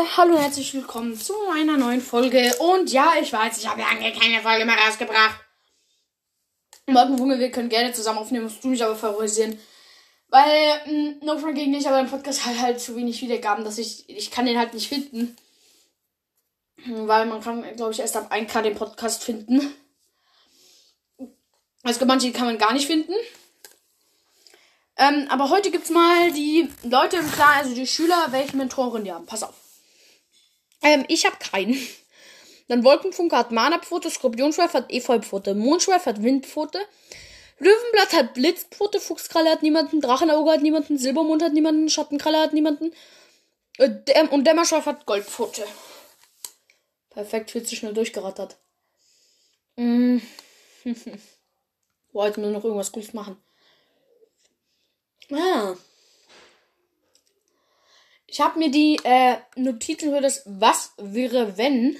Hallo und herzlich willkommen zu einer neuen Folge. Und ja, ich weiß, ich habe lange keine Folge mehr rausgebracht. Morgen, Junge, wir können gerne zusammen aufnehmen, musst du mich aber favorisieren. Weil, mh, no front gegen dich, aber im Podcast hat halt zu wenig Wiedergaben, dass ich, ich kann den halt nicht finden. Weil man kann, glaube ich, erst ab 1K den Podcast finden. Also manche kann man gar nicht finden. Ähm, aber heute gibt's mal die Leute im Klar, also die Schüler, welche Mentoren die haben. Pass auf. Ähm, ich habe keinen. Dann Wolkenfunke hat Mana-Pfote, Skorpionschweif hat Efeu-Pfote, Mondschweif hat Windpfote, Löwenblatt hat Blitzpfote, Fuchskralle hat niemanden, Drachenauge hat niemanden, Silbermond hat niemanden, Schattenkralle hat niemanden äh, Däm und Dämmerschweif hat Goldpfote. Perfekt, viel zu schnell durchgerattert. Mm. Wollten wir noch irgendwas Gutes machen. Ich habe mir die äh, Notizen für das Was wäre wenn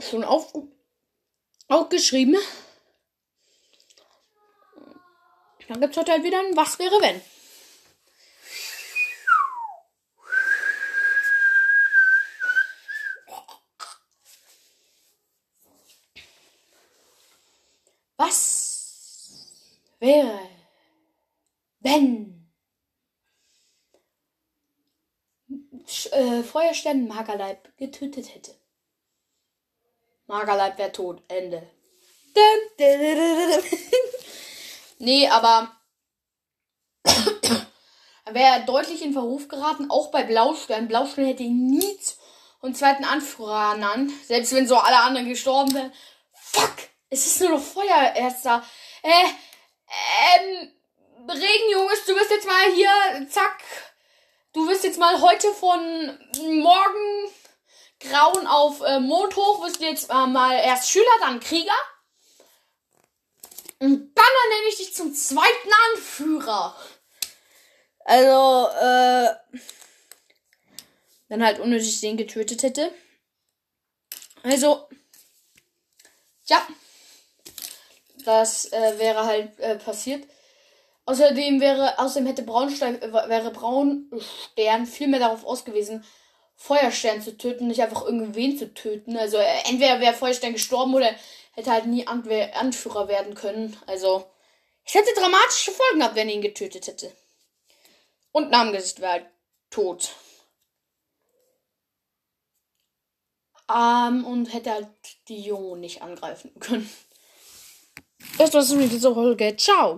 schon auf, aufgeschrieben. Dann gibt es heute halt wieder ein Was wäre wenn. Was wäre, wenn äh, Feuerstern Magerleib getötet hätte? Magerleib wäre tot. Ende. Nee, aber er wäre deutlich in Verruf geraten, auch bei Blaustern. Blaustern hätte ihn nie und zweiten Anführer ernannt, selbst wenn so alle anderen gestorben wären. Fuck! Es ist nur noch Feuer erst da. Äh, ähm, Regenjunges, du bist jetzt mal hier, zack. Du wirst jetzt mal heute von morgen grauen auf äh, Mond hoch, wirst du jetzt äh, mal erst Schüler, dann Krieger. Und dann ernenne ich dich zum zweiten Anführer. Also, äh, wenn halt unnötig den getötet hätte. Also, ja. Das äh, wäre halt äh, passiert. Außerdem wäre, außerdem hätte Braunstein, äh, wäre Braunstern viel mehr darauf ausgewiesen, Feuerstern zu töten, nicht einfach irgendwen zu töten. Also äh, entweder wäre Feuerstern gestorben oder hätte halt nie Anwer Anführer werden können. Also es hätte dramatische Folgen gehabt, wenn er ihn getötet hätte. Und Namengesicht wäre halt tot. Ähm, und hätte halt die Jungen nicht angreifen können. Das war's mit dieser Folge. Ciao.